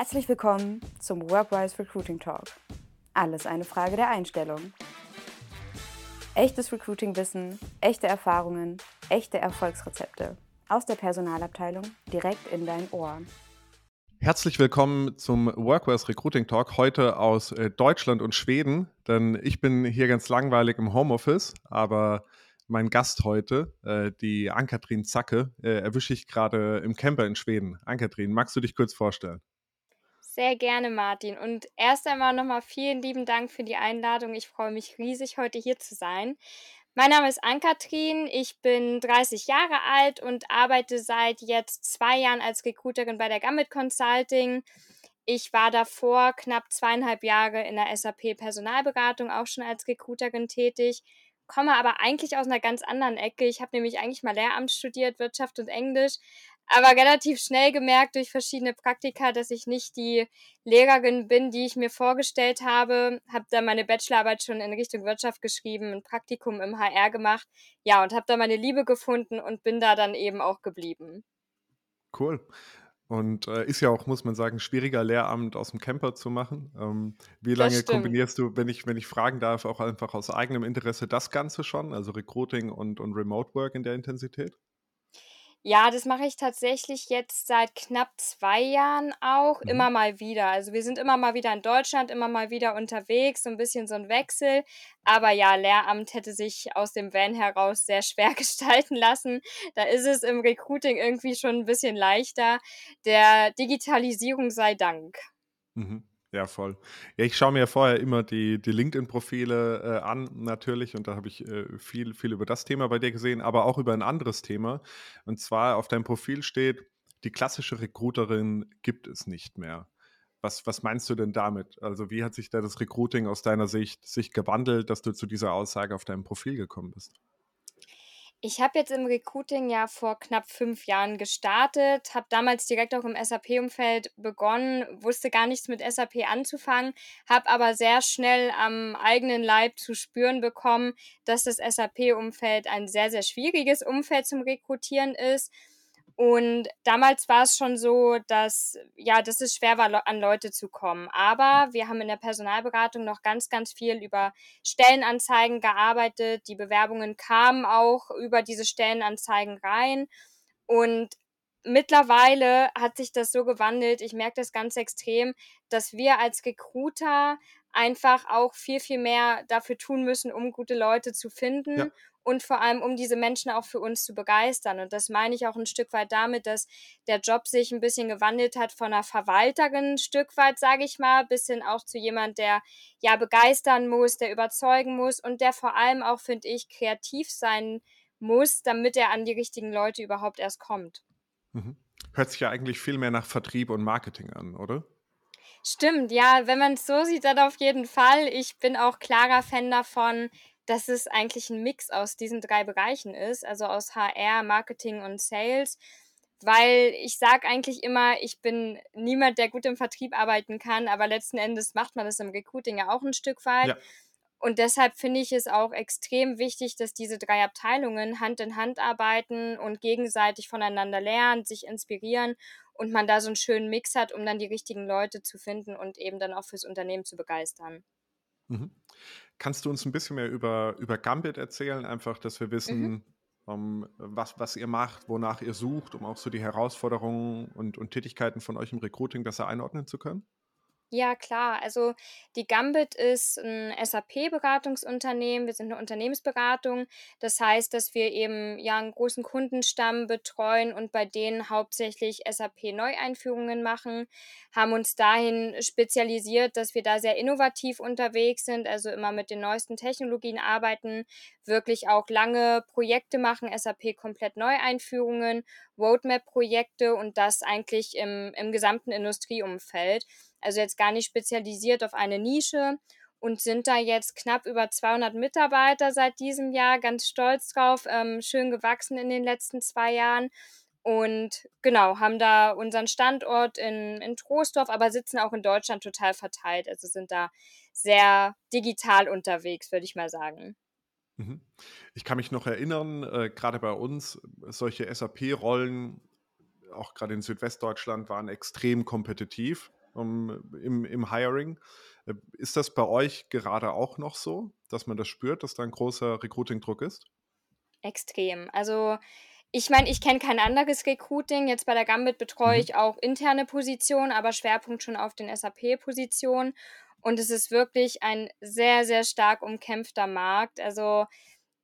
Herzlich willkommen zum Workwise Recruiting Talk. Alles eine Frage der Einstellung. Echtes Recruiting-Wissen, echte Erfahrungen, echte Erfolgsrezepte aus der Personalabteilung direkt in dein Ohr. Herzlich willkommen zum Workwares Recruiting Talk, heute aus äh, Deutschland und Schweden, denn ich bin hier ganz langweilig im Homeoffice, aber mein Gast heute, äh, die Ann-Kathrin Zacke, äh, erwische ich gerade im Camper in Schweden. Ann-Kathrin, magst du dich kurz vorstellen? Sehr gerne, Martin. Und erst einmal nochmal vielen lieben Dank für die Einladung. Ich freue mich riesig, heute hier zu sein. Mein Name ist Ann-Kathrin, ich bin 30 Jahre alt und arbeite seit jetzt zwei Jahren als Recruiterin bei der Gambit Consulting. Ich war davor knapp zweieinhalb Jahre in der SAP Personalberatung auch schon als Recruiterin tätig komme aber eigentlich aus einer ganz anderen Ecke. Ich habe nämlich eigentlich mal Lehramt studiert, Wirtschaft und Englisch, aber relativ schnell gemerkt durch verschiedene Praktika, dass ich nicht die Lehrerin bin, die ich mir vorgestellt habe. Habe dann meine Bachelorarbeit schon in Richtung Wirtschaft geschrieben, ein Praktikum im HR gemacht. Ja, und habe da meine Liebe gefunden und bin da dann eben auch geblieben. Cool. Und äh, ist ja auch, muss man sagen, schwieriger Lehramt aus dem Camper zu machen. Ähm, wie lange kombinierst du, wenn ich, wenn ich fragen darf, auch einfach aus eigenem Interesse das Ganze schon, also Recruiting und, und Remote Work in der Intensität? Ja, das mache ich tatsächlich jetzt seit knapp zwei Jahren auch, Mhm. immer mal wieder. Also, wir sind immer mal wieder in Deutschland, immer mal wieder unterwegs, so ein bisschen so ein Wechsel. Aber ja, Lehramt hätte sich aus dem Van heraus sehr schwer gestalten lassen. Da ist es im Recruiting irgendwie schon ein bisschen leichter. Der Digitalisierung sei Dank. Mhm. Ja, voll. Ja, ich schaue mir ja vorher immer die, die LinkedIn-Profile äh, an, natürlich, und da habe ich äh, viel, viel über das Thema bei dir gesehen, aber auch über ein anderes Thema. Und zwar auf deinem Profil steht, die klassische Recruiterin gibt es nicht mehr. Was, was meinst du denn damit? Also, wie hat sich da das Recruiting aus deiner Sicht sich gewandelt, dass du zu dieser Aussage auf deinem Profil gekommen bist? Ich habe jetzt im Recruiting ja vor knapp fünf Jahren gestartet, habe damals direkt auch im SAP-Umfeld begonnen, wusste gar nichts mit SAP anzufangen, habe aber sehr schnell am eigenen Leib zu spüren bekommen, dass das SAP-Umfeld ein sehr, sehr schwieriges Umfeld zum Rekrutieren ist und damals war es schon so, dass, ja, dass es schwer war, an Leute zu kommen. Aber wir haben in der Personalberatung noch ganz, ganz viel über Stellenanzeigen gearbeitet. Die Bewerbungen kamen auch über diese Stellenanzeigen rein. Und mittlerweile hat sich das so gewandelt, ich merke das ganz extrem, dass wir als Recruiter einfach auch viel, viel mehr dafür tun müssen, um gute Leute zu finden. Ja und vor allem, um diese Menschen auch für uns zu begeistern. Und das meine ich auch ein Stück weit damit, dass der Job sich ein bisschen gewandelt hat von einer Verwalterin ein Stück weit, sage ich mal, bis hin auch zu jemand, der ja begeistern muss, der überzeugen muss und der vor allem auch, finde ich, kreativ sein muss, damit er an die richtigen Leute überhaupt erst kommt. Mhm. Hört sich ja eigentlich viel mehr nach Vertrieb und Marketing an, oder? Stimmt, ja, wenn man es so sieht, dann auf jeden Fall. Ich bin auch klarer Fan davon, dass es eigentlich ein Mix aus diesen drei Bereichen ist, also aus HR, Marketing und Sales. Weil ich sage eigentlich immer, ich bin niemand, der gut im Vertrieb arbeiten kann, aber letzten Endes macht man das im Recruiting ja auch ein Stück weit. Ja. Und deshalb finde ich es auch extrem wichtig, dass diese drei Abteilungen Hand in Hand arbeiten und gegenseitig voneinander lernen, sich inspirieren und man da so einen schönen Mix hat, um dann die richtigen Leute zu finden und eben dann auch fürs Unternehmen zu begeistern. Mhm. Kannst du uns ein bisschen mehr über, über Gambit erzählen? Einfach, dass wir wissen, mhm. um, was, was ihr macht, wonach ihr sucht, um auch so die Herausforderungen und, und Tätigkeiten von euch im Recruiting besser einordnen zu können? Ja, klar. Also die Gambit ist ein SAP-Beratungsunternehmen. Wir sind eine Unternehmensberatung. Das heißt, dass wir eben ja einen großen Kundenstamm betreuen und bei denen hauptsächlich SAP-Neueinführungen machen, haben uns dahin spezialisiert, dass wir da sehr innovativ unterwegs sind, also immer mit den neuesten Technologien arbeiten, wirklich auch lange Projekte machen, SAP komplett Neueinführungen, Roadmap-Projekte und das eigentlich im, im gesamten Industrieumfeld also jetzt gar nicht spezialisiert auf eine Nische und sind da jetzt knapp über 200 Mitarbeiter seit diesem Jahr, ganz stolz drauf, ähm, schön gewachsen in den letzten zwei Jahren. Und genau, haben da unseren Standort in, in Troisdorf, aber sitzen auch in Deutschland total verteilt. Also sind da sehr digital unterwegs, würde ich mal sagen. Mhm. Ich kann mich noch erinnern, äh, gerade bei uns, solche SAP-Rollen, auch gerade in Südwestdeutschland, waren extrem kompetitiv um, im, im Hiring. Äh, ist das bei euch gerade auch noch so, dass man das spürt, dass da ein großer Recruiting-Druck ist? Extrem. Also ich meine, ich kenne kein anderes Recruiting. Jetzt bei der Gambit betreue mhm. ich auch interne Positionen, aber Schwerpunkt schon auf den SAP-Positionen. Und es ist wirklich ein sehr, sehr stark umkämpfter Markt. Also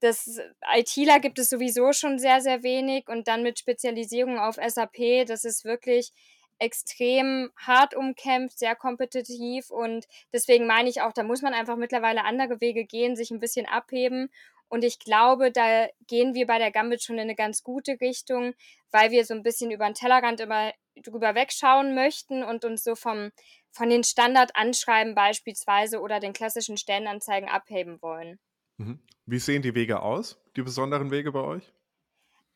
das ITler gibt es sowieso schon sehr, sehr wenig und dann mit Spezialisierung auf SAP, das ist wirklich extrem hart umkämpft, sehr kompetitiv und deswegen meine ich auch, da muss man einfach mittlerweile andere Wege gehen, sich ein bisschen abheben und ich glaube, da gehen wir bei der Gambit schon in eine ganz gute Richtung, weil wir so ein bisschen über den Tellerrand immer drüber wegschauen möchten und uns so vom, von den Standardanschreiben beispielsweise oder den klassischen Stellenanzeigen abheben wollen. Mhm. Wie sehen die Wege aus, die besonderen Wege bei euch?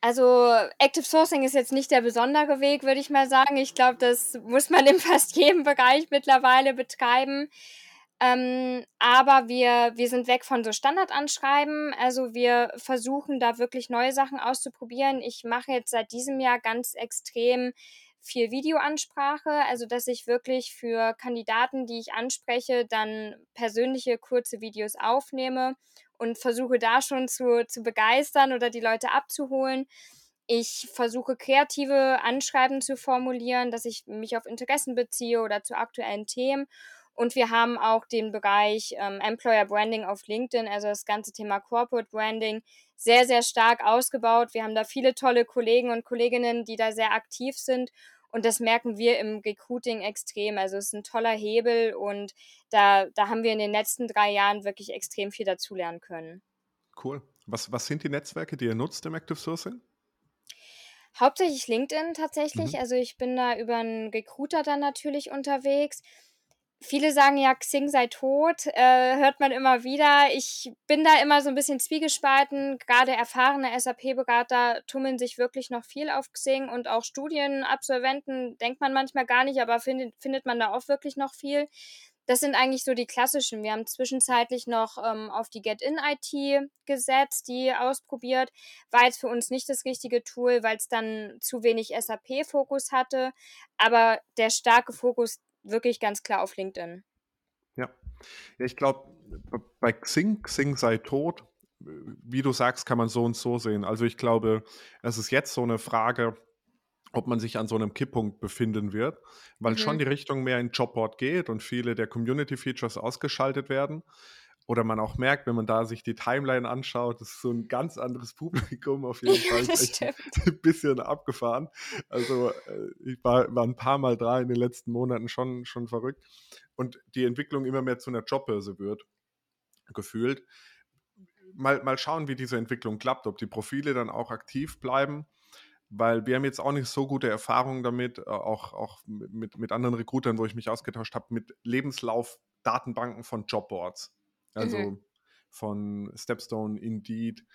Also Active Sourcing ist jetzt nicht der besondere Weg, würde ich mal sagen. Ich glaube, das muss man in fast jedem Bereich mittlerweile betreiben. Ähm, aber wir, wir sind weg von so Standardanschreiben. Also wir versuchen da wirklich neue Sachen auszuprobieren. Ich mache jetzt seit diesem Jahr ganz extrem viel Videoansprache, also dass ich wirklich für Kandidaten, die ich anspreche, dann persönliche kurze Videos aufnehme und versuche da schon zu, zu begeistern oder die Leute abzuholen. Ich versuche kreative Anschreiben zu formulieren, dass ich mich auf Interessen beziehe oder zu aktuellen Themen und wir haben auch den Bereich ähm, Employer Branding auf LinkedIn, also das ganze Thema Corporate Branding, sehr, sehr stark ausgebaut. Wir haben da viele tolle Kollegen und Kolleginnen, die da sehr aktiv sind. Und das merken wir im Recruiting extrem. Also es ist ein toller Hebel und da, da haben wir in den letzten drei Jahren wirklich extrem viel dazulernen können. Cool. Was, was sind die Netzwerke, die ihr nutzt im Active Sourcing? Hauptsächlich LinkedIn tatsächlich. Mhm. Also ich bin da über einen Recruiter dann natürlich unterwegs. Viele sagen ja, Xing sei tot, äh, hört man immer wieder. Ich bin da immer so ein bisschen zwiegespalten. Gerade erfahrene SAP-Berater tummeln sich wirklich noch viel auf Xing und auch Studienabsolventen denkt man manchmal gar nicht, aber findet, findet man da auch wirklich noch viel. Das sind eigentlich so die klassischen. Wir haben zwischenzeitlich noch ähm, auf die Get-In-IT gesetzt, die ausprobiert. War jetzt für uns nicht das richtige Tool, weil es dann zu wenig SAP-Fokus hatte. Aber der starke Fokus wirklich ganz klar auf LinkedIn. Ja, ja ich glaube, bei Xing, Xing sei tot, wie du sagst, kann man so und so sehen. Also ich glaube, es ist jetzt so eine Frage, ob man sich an so einem Kipppunkt befinden wird, weil mhm. schon die Richtung mehr in Jobboard geht und viele der Community-Features ausgeschaltet werden. Oder man auch merkt, wenn man da sich die Timeline anschaut, das ist so ein ganz anderes Publikum auf jeden Fall. Ja, ein bisschen abgefahren. Also äh, ich war, war ein paar Mal da in den letzten Monaten schon, schon verrückt. Und die Entwicklung immer mehr zu einer Jobbörse wird, gefühlt. Mal, mal schauen, wie diese Entwicklung klappt, ob die Profile dann auch aktiv bleiben weil wir haben jetzt auch nicht so gute Erfahrungen damit, äh, auch, auch mit, mit anderen Recruitern, wo ich mich ausgetauscht habe, mit Lebenslauf-Datenbanken von Jobboards. Also mhm. von Stepstone, Indeed,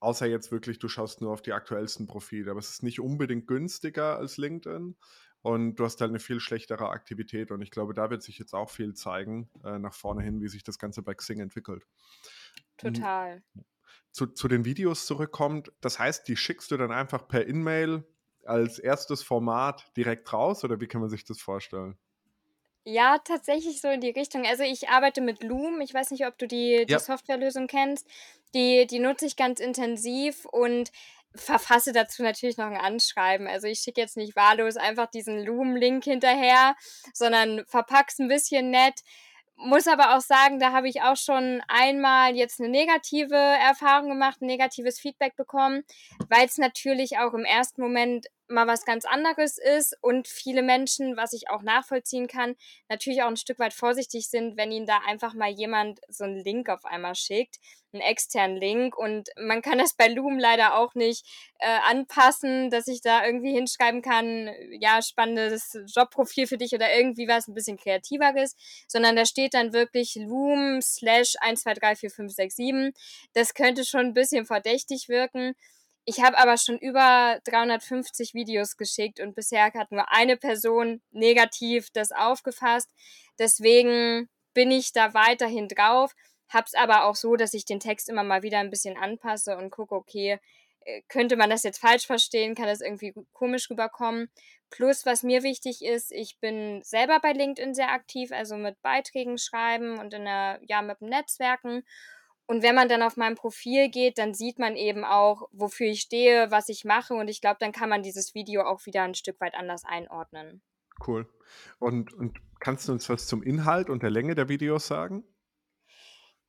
außer jetzt wirklich, du schaust nur auf die aktuellsten Profile. Aber es ist nicht unbedingt günstiger als LinkedIn und du hast halt eine viel schlechtere Aktivität. Und ich glaube, da wird sich jetzt auch viel zeigen, äh, nach vorne hin, wie sich das Ganze bei Xing entwickelt. Total. Zu, zu den Videos zurückkommt, das heißt, die schickst du dann einfach per In-Mail als erstes Format direkt raus oder wie kann man sich das vorstellen? Ja, tatsächlich so in die Richtung. Also ich arbeite mit Loom. Ich weiß nicht, ob du die, die Ja. Softwarelösung kennst. Die, die nutze ich ganz intensiv und verfasse dazu natürlich noch ein Anschreiben. Also ich schicke jetzt nicht wahllos einfach diesen Loom-Link hinterher, sondern verpack's ein bisschen nett. Muss aber auch sagen, da habe ich auch schon einmal jetzt eine negative Erfahrung gemacht, ein negatives Feedback bekommen, weil es natürlich auch im ersten Moment mal was ganz anderes ist und viele Menschen, was ich auch nachvollziehen kann, natürlich auch ein Stück weit vorsichtig sind, wenn ihnen da einfach mal jemand so einen Link auf einmal schickt, einen externen Link und man kann das bei Loom leider auch nicht äh, anpassen, dass ich da irgendwie hinschreiben kann, ja, spannendes Jobprofil für dich oder irgendwie was ein bisschen kreativeres, sondern da steht dann wirklich Loom slash 1, 2, 3, 4, 5, 6, 7. Das könnte schon ein bisschen verdächtig wirken. Ich habe aber schon über 350 Videos geschickt und bisher hat nur eine Person negativ das aufgefasst. Deswegen bin ich da weiterhin drauf, hab's aber auch so, dass ich den Text immer mal wieder ein bisschen anpasse und gucke, okay, äh, könnte man das jetzt falsch verstehen, kann das irgendwie komisch rüberkommen. Plus, was mir wichtig ist, ich bin selber bei LinkedIn sehr aktiv, also mit Beiträgen schreiben und in der, ja, mit Netzwerken. Und wenn man dann auf mein Profil geht, dann sieht man eben auch, wofür ich stehe, was ich mache. Und ich glaube, dann kann man dieses Video auch wieder ein Stück weit anders einordnen. Cool. Und, und kannst du uns was zum Inhalt und der Länge der Videos sagen?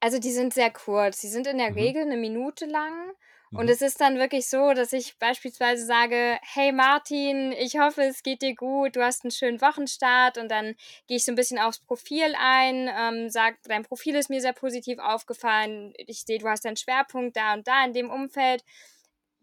Also die sind sehr kurz. Die sind in der mhm. Regel eine Minute lang. Und mhm. es ist dann wirklich so, dass ich beispielsweise sage, hey Martin, ich hoffe, es geht dir gut, du hast einen schönen Wochenstart und dann gehe ich so ein bisschen aufs Profil ein, ähm, sag, dein Profil ist mir sehr positiv aufgefallen, ich sehe, du hast deinen Schwerpunkt da und da in dem Umfeld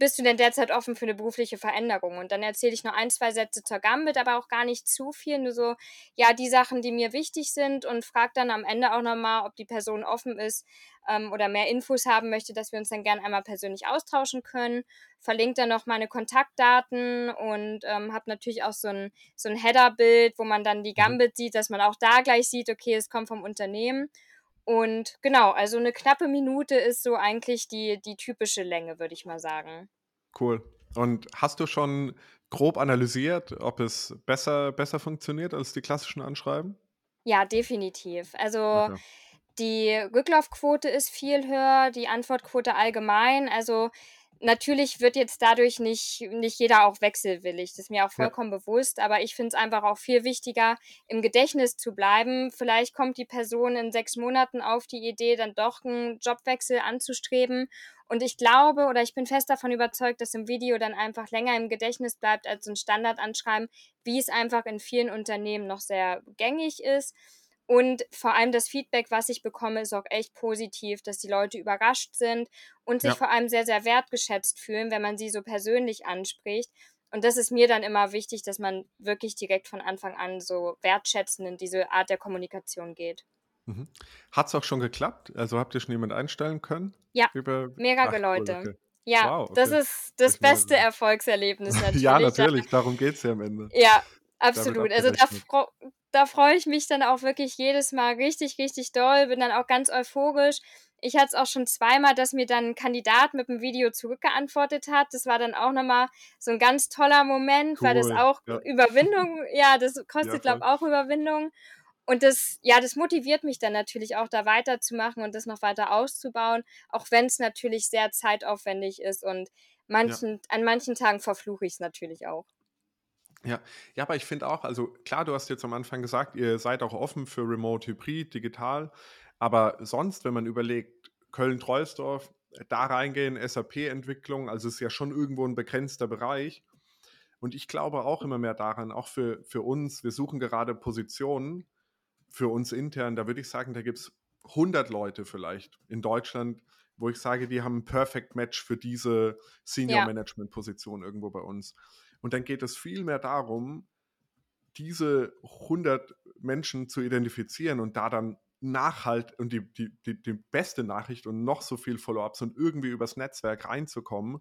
bist du denn derzeit offen für eine berufliche Veränderung? Und dann erzähle ich nur ein, zwei Sätze zur Gambit, aber auch gar nicht zu viel, nur so, ja, die Sachen, die mir wichtig sind und frage dann am Ende auch nochmal, ob die Person offen ist ähm, oder mehr Infos haben möchte, dass wir uns dann gerne einmal persönlich austauschen können. Verlinke dann noch meine Kontaktdaten und ähm, habe natürlich auch so ein, so ein Header-Bild, wo man dann die mhm. Gambit sieht, dass man auch da gleich sieht, okay, es kommt vom Unternehmen. Und genau, also eine knappe Minute ist so eigentlich die, die typische Länge, würde ich mal sagen. Cool. Und hast du schon grob analysiert, ob es besser, besser funktioniert als die klassischen Anschreiben? Ja, definitiv. Also okay. die Rücklaufquote ist viel höher, die Antwortquote allgemein. Also natürlich wird jetzt dadurch nicht, nicht jeder auch wechselwillig. Das ist mir auch vollkommen ja. bewusst, aber ich finde es einfach auch viel wichtiger, im Gedächtnis zu bleiben. Vielleicht kommt die Person in sechs Monaten auf die Idee, dann doch einen Jobwechsel anzustreben. Und ich glaube oder ich bin fest davon überzeugt, dass im Video dann einfach länger im Gedächtnis bleibt als ein Standardanschreiben, wie es einfach in vielen Unternehmen noch sehr gängig ist. Und vor allem das Feedback, was ich bekomme, ist auch echt positiv, dass die Leute überrascht sind und sich ja. vor allem sehr, sehr wertgeschätzt fühlen, wenn man sie so persönlich anspricht. Und das ist mir dann immer wichtig, dass man wirklich direkt von Anfang an so wertschätzend in diese Art der Kommunikation geht. Mhm. Hat es auch schon geklappt? Also habt ihr schon jemanden einstellen können? Ja, Über... mehrere Ach, Leute. Okay. Ja, wow, okay. das ist das ich beste Erfolgserlebnis natürlich. ja, natürlich, darum geht es ja am Ende. Ja, absolut. Also da, da freue ich mich dann auch wirklich jedes Mal richtig, richtig doll, bin dann auch ganz euphorisch. Ich hatte es auch schon zweimal, dass mir dann ein Kandidat mit dem Video zurückgeantwortet hat. Das war dann auch nochmal so ein ganz toller Moment, cool. weil das auch ja. Überwindung, ja, das kostet, ja, glaube ich, auch Überwindung. Und das, ja, das motiviert mich dann natürlich auch, da weiterzumachen und das noch weiter auszubauen, auch wenn es natürlich sehr zeitaufwendig ist und manchen, ja. an manchen Tagen verfluche ich es natürlich auch. Ja, ja, aber ich finde auch, also klar, du hast jetzt am Anfang gesagt, ihr seid auch offen für Remote Hybrid, digital, aber sonst, wenn man überlegt, Köln-Troisdorf, da reingehen, SAP-Entwicklung, also ist ja schon irgendwo ein begrenzter Bereich. Und ich glaube auch immer mehr daran, auch für, für uns, wir suchen gerade Positionen für uns intern, da würde ich sagen, da gibt es 100 Leute vielleicht in Deutschland, wo ich sage, die haben ein Perfect Match für diese Senior-Management-Position irgendwo bei uns. Und dann geht es viel mehr darum, diese 100 Menschen zu identifizieren und da dann Nachhalt und die, die, die, die beste Nachricht und noch so viel Follow-ups und irgendwie übers Netzwerk reinzukommen.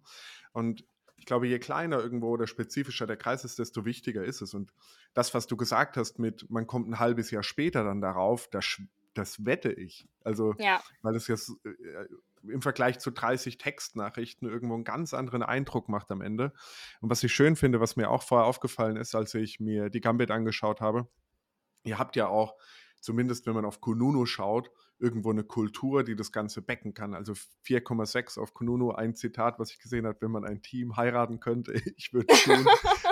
Und ich glaube, je kleiner irgendwo oder spezifischer der Kreis ist, desto wichtiger ist es. Und das, was du gesagt hast mit, man kommt ein halbes Jahr später dann darauf, das, das wette ich. Also, ja. weil es jetzt äh, im Vergleich zu 30 Textnachrichten irgendwo einen ganz anderen Eindruck macht am Ende. Und was ich schön finde, was mir auch vorher aufgefallen ist, als ich mir die Gambit angeschaut habe, ihr habt ja auch, zumindest wenn man auf Kununu schaut, irgendwo eine Kultur, die das Ganze becken kann. Also 4,6 auf Kununu, ein Zitat, was ich gesehen habe, wenn man ein Team heiraten könnte, ich würde tun.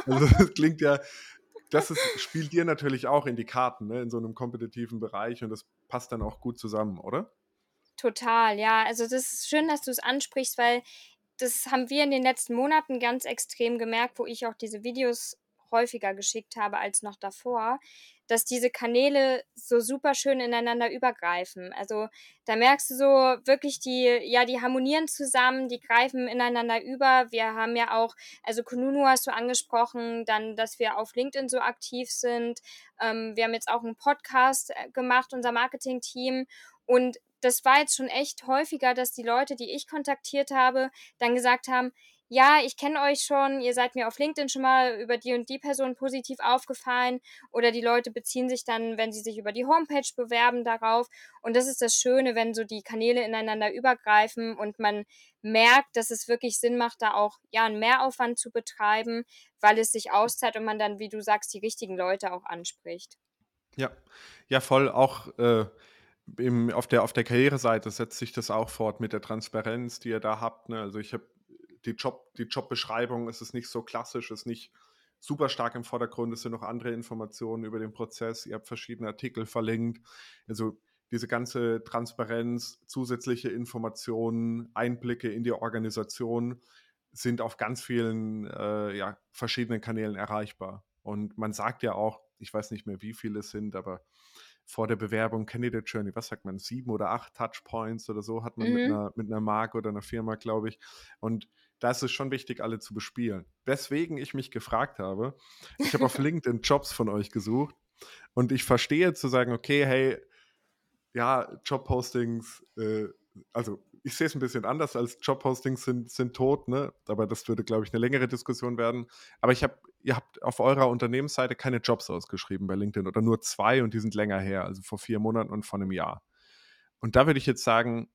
also das klingt ja, das ist, spielt dir natürlich auch in die Karten, ne, in so einem kompetitiven Bereich und das passt dann auch gut zusammen, oder? Total, ja. Also das ist schön, dass du es ansprichst, weil das haben wir in den letzten Monaten ganz extrem gemerkt, wo ich auch diese Videos häufiger geschickt habe als noch davor, dass diese Kanäle so super schön ineinander übergreifen. Also da merkst du so wirklich die, ja, die harmonieren zusammen, die greifen ineinander über. Wir haben ja auch, also Kununu hast du angesprochen, dann, dass wir auf LinkedIn so aktiv sind. Ähm, wir haben jetzt auch einen Podcast äh, gemacht, unser Marketing-Team. Und das war jetzt schon echt häufiger, dass die Leute, die ich kontaktiert habe, dann gesagt haben, ja, ich kenne euch schon, ihr seid mir auf LinkedIn schon mal über die und die Person positiv aufgefallen oder die Leute beziehen sich dann, wenn sie sich über die Homepage bewerben, darauf. Und das ist das Schöne, wenn so die Kanäle ineinander übergreifen und man merkt, dass es wirklich Sinn macht, da auch ja einen Mehraufwand zu betreiben, weil es sich auszahlt und man dann, wie du sagst, die richtigen Leute auch anspricht. Ja, ja, voll. Auch äh, im, auf der, auf der Karriereseite setzt sich das auch fort mit der Transparenz, die ihr da habt. Ne? Also ich habe die, Job, die Jobbeschreibung ist es nicht so klassisch, ist nicht super stark im Vordergrund. Es sind noch andere Informationen über den Prozess. Ihr habt verschiedene Artikel verlinkt. Also diese ganze Transparenz, zusätzliche Informationen, Einblicke in die Organisation sind auf ganz vielen äh, ja, verschiedenen Kanälen erreichbar. Und man sagt ja auch, ich weiß nicht mehr, wie viele es sind, aber vor der Bewerbung Candidate Journey, was sagt man, sieben oder acht Touchpoints oder so hat man mhm. mit, einer, mit einer Marke oder einer Firma, glaube ich. Und da ist es schon wichtig, alle zu bespielen. Weswegen ich mich gefragt habe, ich habe auf LinkedIn Jobs von euch gesucht und ich verstehe zu sagen, okay, hey, ja, Jobpostings, äh, also ich sehe es ein bisschen anders als Jobpostings sind, sind tot, ne? aber das würde, glaube ich, eine längere Diskussion werden. Aber ich habe, ihr habt auf eurer Unternehmensseite keine Jobs ausgeschrieben bei LinkedIn oder nur zwei und die sind länger her, also vor vier Monaten und vor einem Jahr. Und da würde ich jetzt sagen,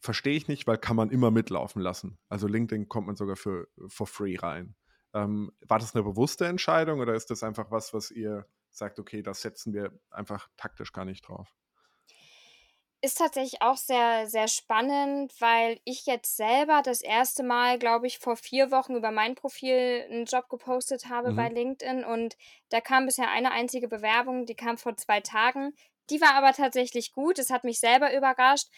verstehe ich nicht, weil kann man immer mitlaufen lassen. Also LinkedIn kommt man sogar für for free rein. Ähm, war das eine bewusste Entscheidung oder ist das einfach was, was ihr sagt, okay, das setzen wir einfach taktisch gar nicht drauf? Ist tatsächlich auch sehr, sehr spannend, weil ich jetzt selber das erste Mal, glaube ich, vor vier Wochen über mein Profil einen Job gepostet habe bei mhm. LinkedIn und da kam bisher eine einzige Bewerbung, die kam vor zwei Tagen. Die war aber tatsächlich gut. Es hat mich selber überrascht,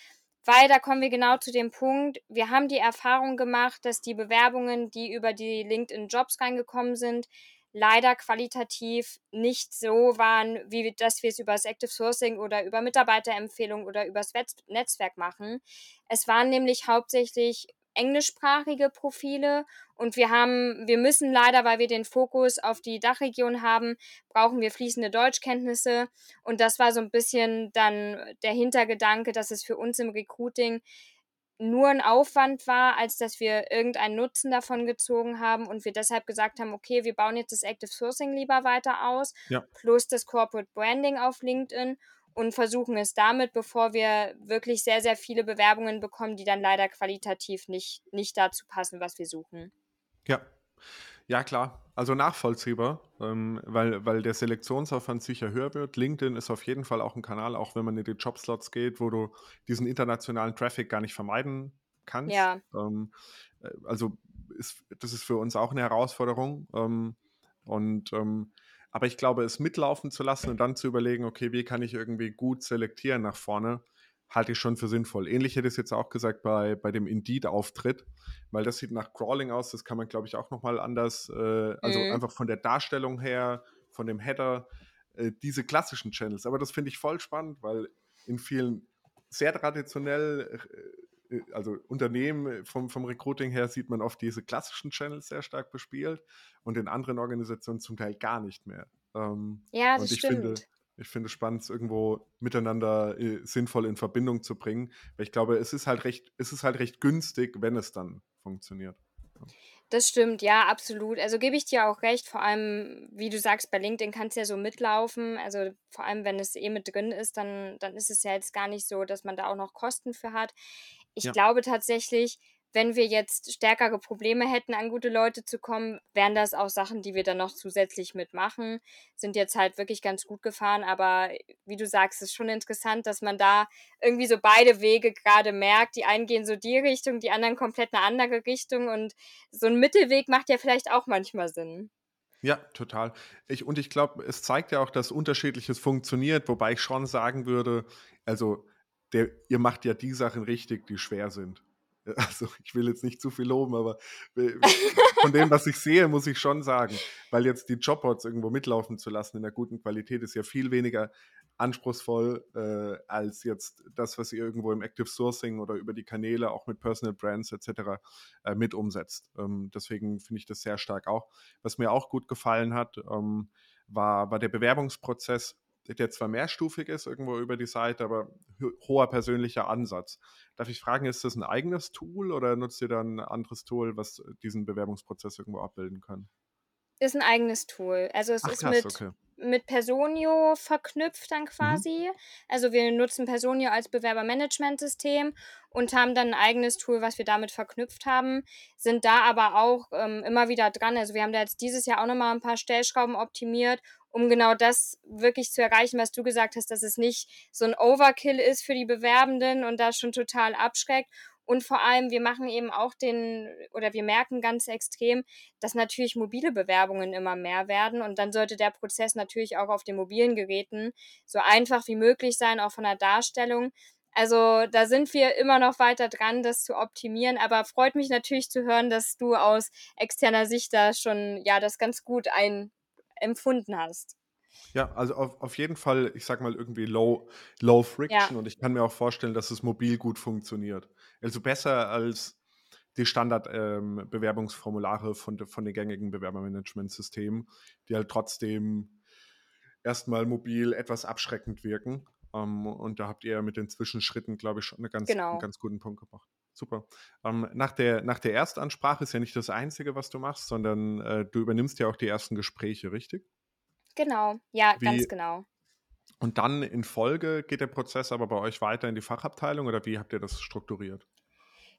weil da kommen wir genau zu dem Punkt, wir haben die Erfahrung gemacht, dass die Bewerbungen, die über die LinkedIn Jobs reingekommen sind, leider qualitativ nicht so waren, wie dass wir es über das Active Sourcing oder über Mitarbeiterempfehlungen oder übers Netzwerk machen. Es waren nämlich hauptsächlich englischsprachige Profile. Und wir haben, wir müssen leider, weil wir den Fokus auf die Dachregion haben, brauchen wir fließende Deutschkenntnisse. Und das war so ein bisschen dann der Hintergedanke, dass es für uns im Recruiting nur ein Aufwand war, als dass wir irgendeinen Nutzen davon gezogen haben und wir deshalb gesagt haben, okay, wir bauen jetzt das Active Sourcing lieber weiter aus, ja. plus das Corporate Branding auf LinkedIn und versuchen es damit, bevor wir wirklich sehr, sehr viele Bewerbungen bekommen, die dann leider qualitativ nicht, nicht dazu passen, was wir suchen. Ja, ja, klar. Also nachvollziehbar, ähm, weil, weil der Selektionsaufwand sicher höher wird. LinkedIn ist auf jeden Fall auch ein Kanal, auch wenn man in die Jobslots geht, wo du diesen internationalen Traffic gar nicht vermeiden kannst. Ja. Ähm, äh, also ist, das ist für uns auch eine Herausforderung. Ähm, und ähm, aber ich glaube, es mitlaufen zu lassen und dann zu überlegen, okay, wie kann ich irgendwie gut selektieren nach vorne, halte ich schon für sinnvoll. Ähnlich hätte ich es jetzt auch gesagt bei, bei dem Indeed-Auftritt, weil das sieht nach Crawling aus, das kann man, glaube ich, auch nochmal anders, äh, also mhm. einfach von der Darstellung her, von dem Header, äh, diese klassischen Channels. Aber das finde ich voll spannend, weil in vielen sehr traditionell, äh, also Unternehmen vom, vom Recruiting her sieht man oft diese klassischen Channels sehr stark bespielt und in anderen Organisationen zum Teil gar nicht mehr. Ähm, ja, das stimmt. Finde, ich finde es spannend, es irgendwo miteinander äh, sinnvoll in Verbindung zu bringen. Weil ich glaube, es ist halt recht, es ist halt recht günstig, wenn es dann funktioniert. Das stimmt, ja, absolut. Also gebe ich dir auch recht, vor allem, wie du sagst, bei LinkedIn kannst du ja so mitlaufen. Also vor allem, wenn es eh mit drin ist, dann, dann ist es ja jetzt gar nicht so, dass man da auch noch Kosten für hat. Ich ja. glaube tatsächlich, wenn wir jetzt stärkere Probleme hätten, an gute Leute zu kommen, wären das auch Sachen, die wir dann noch zusätzlich mitmachen. Sind jetzt halt wirklich ganz gut gefahren, aber wie du sagst, ist schon interessant, dass man da irgendwie so beide Wege gerade merkt. Die einen gehen so die Richtung, die anderen komplett eine andere Richtung und so ein Mittelweg macht ja vielleicht auch manchmal Sinn. Ja, total. Ich, und ich glaube, es zeigt ja auch, dass unterschiedliches funktioniert, wobei ich schon sagen würde, also der, ihr macht ja die Sachen richtig, die schwer sind. Also ich will jetzt nicht zu viel loben, aber von dem, was ich sehe, muss ich schon sagen, weil jetzt die Jobbots irgendwo mitlaufen zu lassen in der guten Qualität ist ja viel weniger anspruchsvoll äh, als jetzt das, was ihr irgendwo im Active Sourcing oder über die Kanäle auch mit Personal Brands etc. Äh, mit umsetzt. Ähm, deswegen finde ich das sehr stark auch. Was mir auch gut gefallen hat, ähm, war, war der Bewerbungsprozess der zwar mehrstufig ist irgendwo über die Seite, aber hoher persönlicher Ansatz. Darf ich fragen, ist das ein eigenes Tool oder nutzt ihr dann ein anderes Tool, was diesen Bewerbungsprozess irgendwo abbilden kann? Ist ein eigenes Tool. Also es Ach, ist krass, mit, okay. mit Personio verknüpft dann mhm. quasi. Mhm. Also wir nutzen Personio als Bewerbermanagementsystem und haben dann ein eigenes Tool, was wir damit verknüpft haben, sind da aber auch ähm, immer wieder dran. Also wir haben da jetzt dieses Jahr auch nochmal ein paar Stellschrauben optimiert, um genau das wirklich zu erreichen, was du gesagt hast, dass es nicht so ein Overkill ist für die Bewerbenden und das schon total abschreckt und vor allem, wir machen eben auch den, oder wir merken ganz extrem, dass natürlich mobile Bewerbungen immer mehr werden. Und dann sollte der Prozess natürlich auch auf den mobilen Geräten so einfach wie möglich sein, auch von der Darstellung. Also da sind wir immer noch weiter dran, das zu optimieren. Aber freut mich natürlich zu hören, dass du aus externer Sicht da schon ja das ganz gut ein empfunden hast. Ja, also auf, auf jeden Fall, ich sag mal irgendwie low, low friction ja. und ich kann mir auch vorstellen, dass es mobil gut funktioniert. Also besser als die Standard-Bewerbungsformulare ähm, von, de, von den gängigen Bewerbermanagementsystemen, die halt trotzdem erstmal mobil etwas abschreckend wirken. Ähm, und da habt ihr mit den Zwischenschritten, glaube ich, schon eine ganz, genau. einen ganz guten Punkt gebracht. Super. Ähm, nach, der, nach der Erstansprache ist ja nicht das Einzige, was du machst, sondern äh, du übernimmst ja auch die ersten Gespräche, richtig? Genau, ja, Wie, ganz genau. Und dann in Folge geht der Prozess aber bei euch weiter in die Fachabteilung oder wie habt ihr das strukturiert?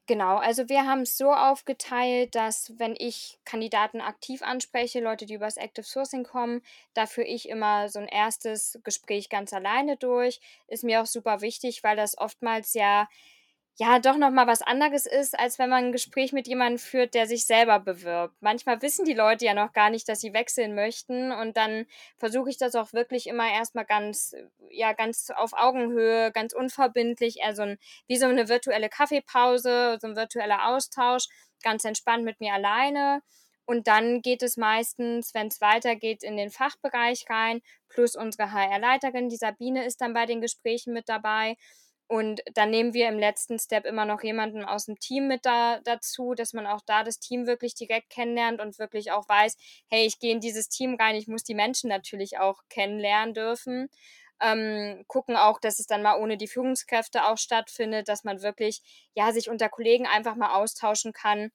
Genau, also wir haben es so aufgeteilt, dass wenn ich Kandidaten aktiv anspreche, Leute, die übers Active Sourcing kommen, dafür ich immer so ein erstes Gespräch ganz alleine durch. Ist mir auch super wichtig, weil das oftmals ja ja doch noch mal was anderes ist, als wenn man ein Gespräch mit jemandem führt, der sich selber bewirbt. Manchmal wissen die Leute ja noch gar nicht, dass sie wechseln möchten und dann versuche ich das auch wirklich immer erstmal ganz ja ganz auf Augenhöhe, ganz unverbindlich, eher so ein wie so eine virtuelle Kaffeepause, so ein virtueller Austausch, ganz entspannt mit mir alleine. Und dann geht es meistens, wenn es weitergeht, in den Fachbereich rein, plus unsere HR-Leiterin, die Sabine, ist dann bei den Gesprächen mit dabei. Und dann nehmen wir im letzten Step immer noch jemanden aus dem Team mit da, dazu, dass man auch da das Team wirklich direkt kennenlernt und wirklich auch weiß, hey, ich gehe in dieses Team rein, ich muss die Menschen natürlich auch kennenlernen dürfen. Ähm, gucken auch, dass es dann mal ohne die Führungskräfte auch stattfindet, dass man wirklich, ja, sich unter Kollegen einfach mal austauschen kann.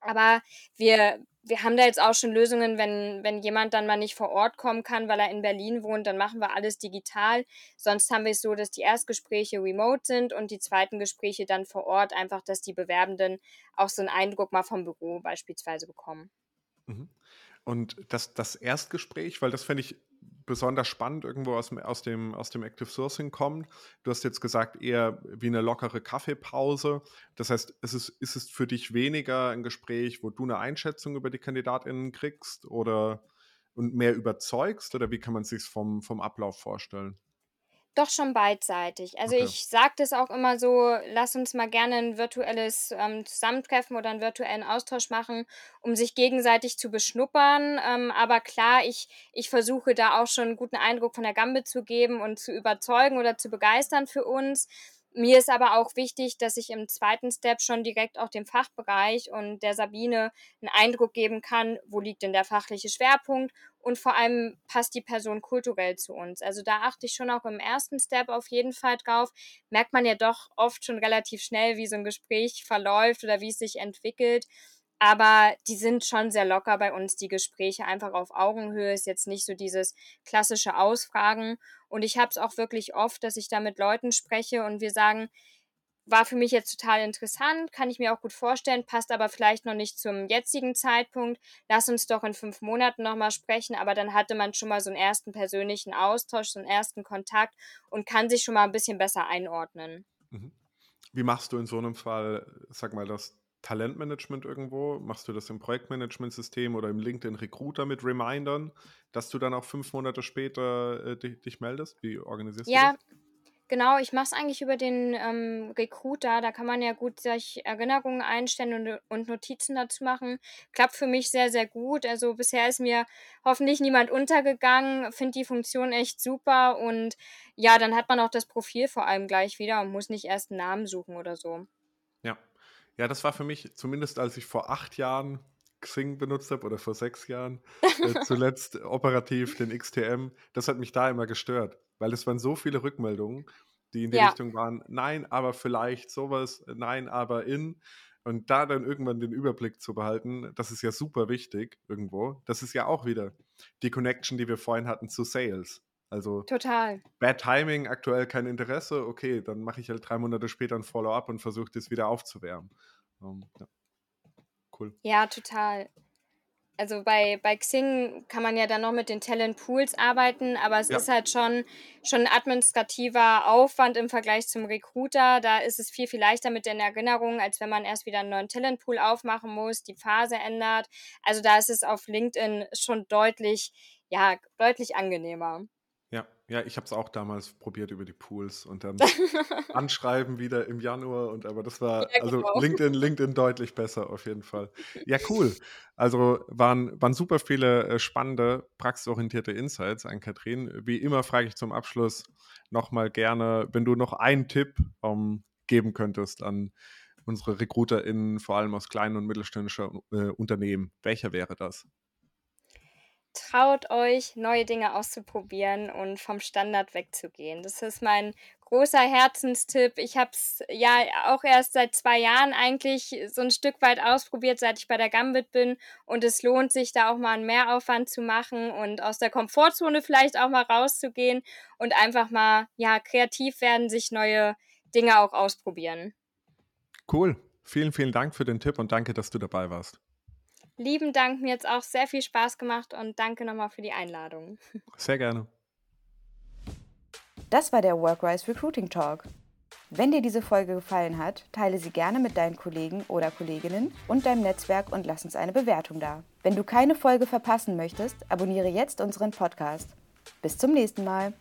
Aber wir wir haben da jetzt auch schon Lösungen, wenn, wenn jemand dann mal nicht vor Ort kommen kann, weil er in Berlin wohnt, dann machen wir alles digital. Sonst haben wir es so, dass die Erstgespräche remote sind und die zweiten Gespräche dann vor Ort, einfach, dass die Bewerbenden auch so einen Eindruck mal vom Büro beispielsweise bekommen. Mhm. Und das, das Erstgespräch, weil das fände ich besonders spannend irgendwo aus dem, aus, dem, aus dem Active Sourcing kommt. Du hast jetzt gesagt, eher wie eine lockere Kaffeepause. Das heißt, ist es, ist es für dich weniger ein Gespräch, wo du eine Einschätzung über die KandidatInnen kriegst oder und mehr überzeugst? Oder wie kann man sich vom, vom Ablauf vorstellen? Doch schon beidseitig. Also Okay. ich sage das auch immer so, lass uns mal gerne ein virtuelles ähm, Zusammentreffen oder einen virtuellen Austausch machen, um sich gegenseitig zu beschnuppern. Ähm, aber klar, ich, ich versuche da auch schon einen guten Eindruck von der Gambe zu geben und zu überzeugen oder zu begeistern für uns. Mir ist aber auch wichtig, dass ich im zweiten Step schon direkt auch dem Fachbereich und der Sabine einen Eindruck geben kann, wo liegt denn der fachliche Schwerpunkt und vor allem passt die Person kulturell zu uns. Also da achte ich schon auch im ersten Step auf jeden Fall drauf. Merkt man ja doch oft schon relativ schnell, wie so ein Gespräch verläuft oder wie es sich entwickelt. Aber die sind schon sehr locker bei uns, die Gespräche einfach auf Augenhöhe. Ist jetzt nicht so dieses klassische Ausfragen. Und ich habe es auch wirklich oft, dass ich da mit Leuten spreche und wir sagen, war für mich jetzt total interessant, kann ich mir auch gut vorstellen, passt aber vielleicht noch nicht zum jetzigen Zeitpunkt. Lass uns doch in fünf Monaten nochmal sprechen, aber dann hatte man schon mal so einen ersten persönlichen Austausch, so einen ersten Kontakt und kann sich schon mal ein bisschen besser einordnen. Mhm. Wie machst du in so einem Fall, sag mal, das Talentmanagement irgendwo? Machst du das im Projektmanagementsystem oder im LinkedIn Recruiter mit Remindern, dass du dann auch fünf Monate später äh, dich, dich, meldest? Wie organisierst ja, du das? Genau, ich mache es eigentlich über den ähm, Recruiter. Da kann man ja gut sich Erinnerungen einstellen und, und Notizen dazu machen. Klappt für mich sehr, sehr gut. Also bisher ist mir hoffentlich niemand untergegangen. Finde die Funktion echt super. Und ja, dann hat man auch das Profil vor allem gleich wieder und muss nicht erst einen Namen suchen oder so. Ja. Das war für mich, zumindest als ich vor acht Jahren Xing benutzt habe oder vor sechs Jahren. Äh, zuletzt operativ den XTM. Das hat mich da immer gestört, weil es waren so viele Rückmeldungen, die in die Ja. Richtung waren, nein, aber vielleicht sowas, nein, aber in. Und da dann irgendwann den Überblick zu behalten, das ist ja super wichtig irgendwo. Das ist ja auch wieder die Connection, die wir vorhin hatten zu Sales. Also Total. Bad Timing, aktuell kein Interesse, okay, dann mache ich halt drei Monate später ein Follow-up und versuche das wieder aufzuwärmen. Um, ja. Cool. Ja, total. Also bei, bei Xing kann man ja dann noch mit den Talent Pools arbeiten, aber es Ja. ist halt schon, schon ein administrativer Aufwand im Vergleich zum Recruiter. Da ist es viel, viel leichter mit den Erinnerungen, als wenn man erst wieder einen neuen Talent Pool aufmachen muss, die Phase ändert. Also da ist es auf LinkedIn schon deutlich, ja, deutlich angenehmer. Ja, ja, ich habe es auch damals probiert über die Pools und dann anschreiben wieder im Januar und aber das war Ja, also genau. LinkedIn, LinkedIn deutlich besser auf jeden Fall. Ja, cool. Also waren, waren super viele äh, spannende, praxisorientierte Insights an Katrin. Wie immer frage ich zum Abschluss nochmal gerne, wenn du noch einen Tipp ähm, geben könntest an unsere RecruiterInnen, vor allem aus kleinen und mittelständischen äh, Unternehmen. Welcher wäre das? Traut euch, neue Dinge auszuprobieren und vom Standard wegzugehen. Das ist mein großer Herzenstipp. Ich habe es ja auch erst seit zwei Jahren eigentlich so ein Stück weit ausprobiert, seit ich bei der Gambit bin. Und es lohnt sich, da auch mal einen Mehraufwand zu machen und aus der Komfortzone vielleicht auch mal rauszugehen und einfach mal ja kreativ werden, sich neue Dinge auch ausprobieren. Cool. Vielen, vielen Dank für den Tipp und danke, dass du dabei warst. Lieben Dank, mir jetzt auch sehr viel Spaß gemacht und danke nochmal für die Einladung. Sehr gerne. Das war der Workwise Recruiting Talk. Wenn dir diese Folge gefallen hat, teile sie gerne mit deinen Kollegen oder Kolleginnen und deinem Netzwerk und lass uns eine Bewertung da. Wenn du keine Folge verpassen möchtest, abonniere jetzt unseren Podcast. Bis zum nächsten Mal.